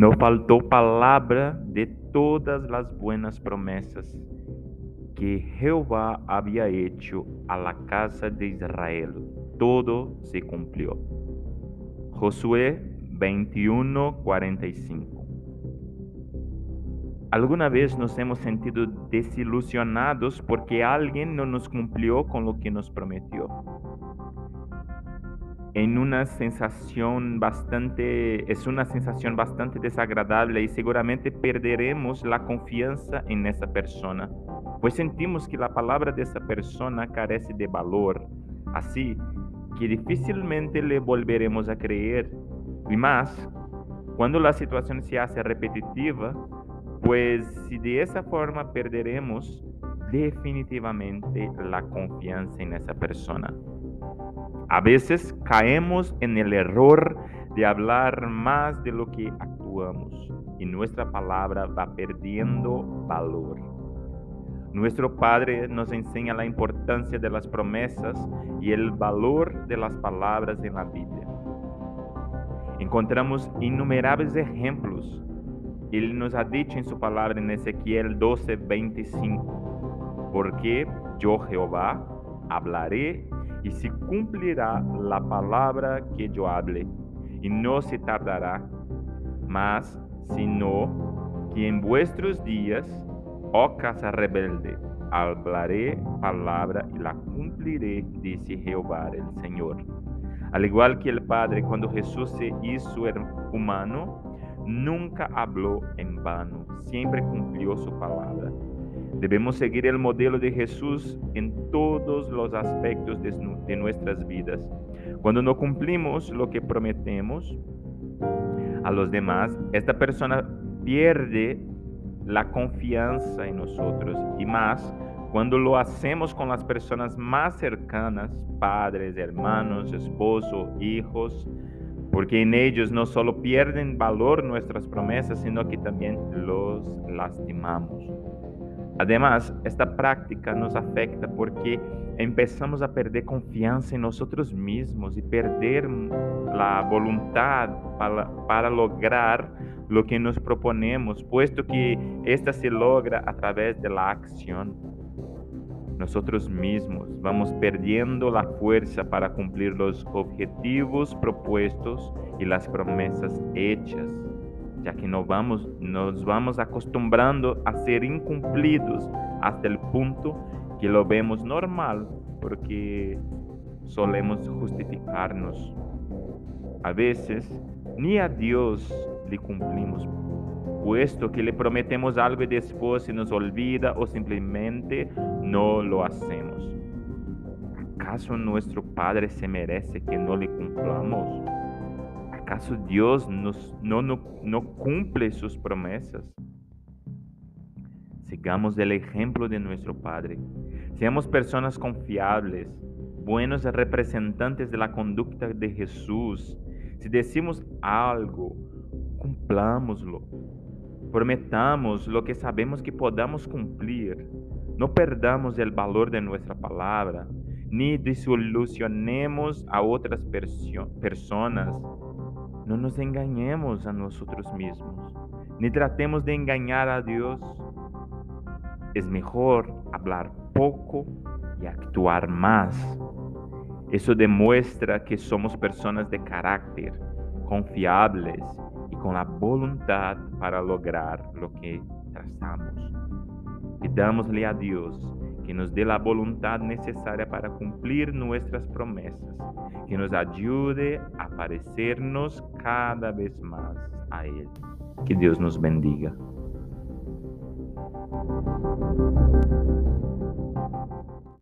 No faltó palabra de todas las buenas promesas que Jehová había hecho a la casa de Israel. Todo se cumplió. Josué 21, 45. ¿Alguna vez nos hemos sentido desilusionados porque alguien no nos cumplió con lo que nos prometió? En una sensación bastante, es una sensación bastante desagradable y seguramente perderemos la confianza en esa persona, pues sentimos que la palabra de esa persona carece de valor, así que difícilmente le volveremos a creer. Y más, cuando la situación se hace repetitiva, pues si de esa forma perderemos definitivamente la confianza en esa persona. A veces caemos en el error de hablar más de lo que actuamos y nuestra palabra va perdiendo valor. Nuestro Padre nos enseña la importancia de las promesas y el valor de las palabras en la Biblia. Encontramos innumerables ejemplos ele nos ha dicho en su palabra en Ezequiel 12, 25, porque yo Jehová hablaré y se cumplirá la palabra que yo hable, y no se tardará, mas sino que en vuestros días, oh casa rebelde, hablaré palabra y la cumpliré, dice Jehová el Señor. Al igual que el Padre, cuando Jesús se hizo humano, nunca habló en vano, siempre cumplió su palabra. Debemos seguir el modelo de Jesús en todos los aspectos de, nuestras vidas. Cuando no cumplimos lo que prometemos a los demás, esta persona pierde la confianza en nosotros y más cuando lo hacemos con las personas más cercanas, padres, hermanos, esposo, hijos, porque en ellos no solo pierden valor nuestras promesas, sino que también los lastimamos. Además, esta práctica nos afecta porque empezamos a perder confianza en nosotros mismos y perder la voluntad para, para lograr lo que nos proponemos, puesto que esta se logra a través de la acción. Nosotros mismos vamos perdiendo la fuerza para cumplir los objetivos propuestos y las promesas hechas, ya que nos vamos, nos vamos acostumbrando a ser incumplidos hasta el punto que lo vemos normal porque solemos justificarnos. A veces ni a Dios le cumplimos puesto que le prometemos algo y después se nos olvida o simplemente no lo hacemos. ¿Acaso nuestro Padre se merece que no le cumplamos? ¿Acaso Dios nos, no, no, no cumple sus promesas? Sigamos el ejemplo de nuestro Padre. Seamos personas confiables, buenos representantes de la conducta de Jesús. Si decimos algo, cumplámoslo. Prometamos lo que sabemos que podamos cumplir. No perdamos el valor de nuestra palabra, ni desilusionemos a otras personas. No nos engañemos a nosotros mismos, ni tratemos de engañar a Dios. Es mejor hablar poco y actuar más. Eso demuestra que somos personas de carácter, confiables con la voluntad para lograr lo que trazamos. Pidámosle a Dios que nos dé la voluntad necesaria para cumplir nuestras promesas, que nos ayude a parecernos cada vez más a Él. Que Dios nos bendiga.